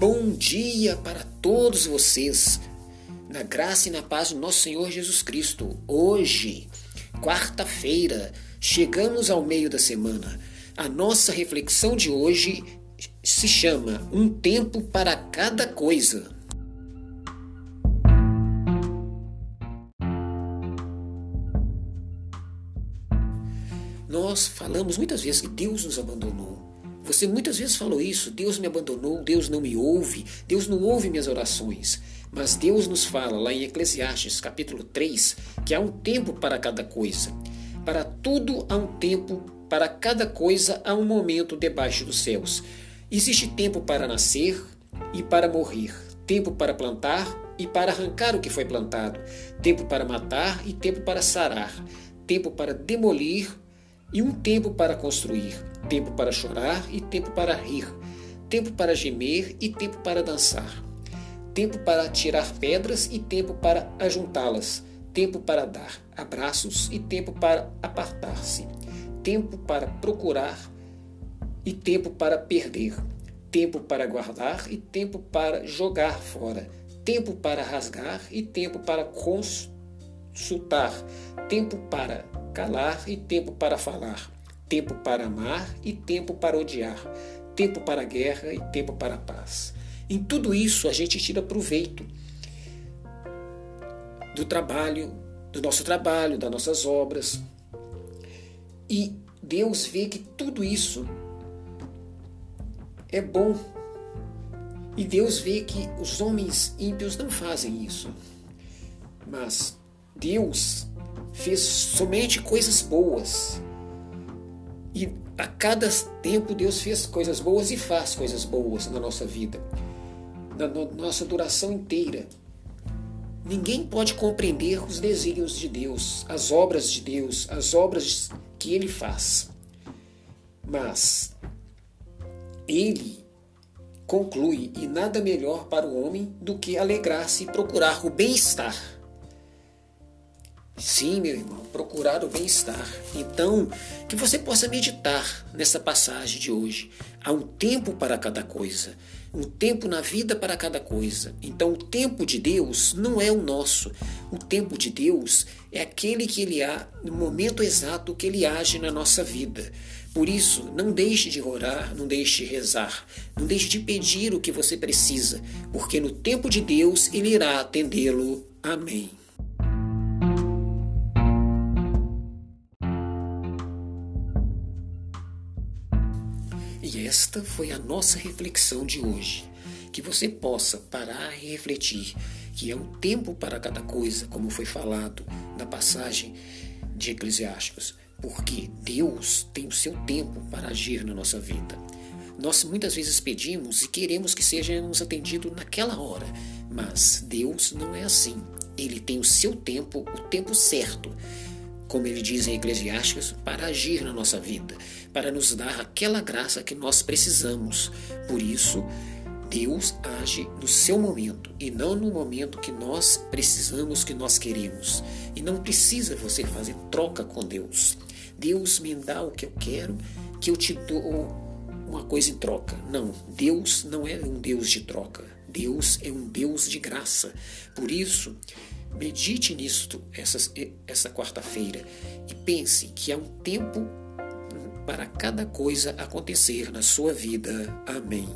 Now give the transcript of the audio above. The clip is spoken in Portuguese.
Bom dia para todos vocês, na graça e na paz do nosso Senhor Jesus Cristo. Hoje, quarta-feira, chegamos ao meio da semana. A nossa reflexão de hoje se chama Um Tempo para Cada Coisa. Nós falamos muitas vezes que Deus nos abandonou. Você muitas vezes falou isso: Deus me abandonou, Deus não me ouve, Deus não ouve minhas orações. Mas Deus nos fala lá em Eclesiastes capítulo 3 que há um tempo para cada coisa. Para tudo há um tempo, para cada coisa há um momento debaixo dos céus. Existe tempo para nascer e para morrer, tempo para plantar e para arrancar o que foi plantado, tempo para matar e tempo para sarar, tempo para demolir e um tempo para construir, tempo para chorar e tempo para rir, tempo para gemer e tempo para dançar, tempo para tirar pedras e tempo para ajuntá-las, tempo para dar abraços e tempo para apartar-se, tempo para procurar e tempo para perder, tempo para guardar e tempo para jogar fora, tempo para rasgar e tempo para consultar, tempo para calar e tempo para falar, tempo para amar e tempo para odiar, tempo para guerra e tempo para paz. Em tudo isso a gente tira proveito do trabalho, do nosso trabalho, das nossas obras. E Deus vê que tudo isso é bom. E Deus vê que os homens ímpios não fazem isso. Mas Deus fez somente coisas boas. E a cada tempo Deus fez coisas boas e faz coisas boas na nossa vida, na nossa duração inteira. Ninguém pode compreender os desígnios de Deus, as obras de Deus, as obras que Ele faz. Mas Ele conclui, e nada melhor para o homem do que alegrar-se e procurar o bem-estar Sim, meu irmão, procurar o bem-estar. Então, que você possa meditar nessa passagem de hoje. Há um tempo para cada coisa, um tempo na vida para cada coisa. Então, o tempo de Deus não é o nosso. O tempo de Deus é aquele que ele há no momento exato que ele age na nossa vida. Por isso, não deixe de orar, não deixe de rezar, não deixe de pedir o que você precisa, porque no tempo de Deus ele irá atendê-lo. Amém. E esta foi a nossa reflexão de hoje. Que você possa parar e refletir que é um tempo para cada coisa, como foi falado na passagem de Eclesiásticos, porque Deus tem o seu tempo para agir na nossa vida. Nós muitas vezes pedimos e queremos que sejamos atendidos naquela hora, mas Deus não é assim. Ele tem o seu tempo, o tempo certo como ele diz em Eclesiásticos, para agir na nossa vida, para nos dar aquela graça que nós precisamos. Por isso, Deus age no seu momento e não no momento que nós precisamos, que nós queremos. E não precisa você fazer troca com Deus. Deus me dá o que eu quero, que eu te dou uma coisa em troca. Não, Deus não é um Deus de troca. Deus é um Deus de graça. Por isso, Medite nisto essa, essa quarta-feira e pense que há um tempo para cada coisa acontecer na sua vida. Amém.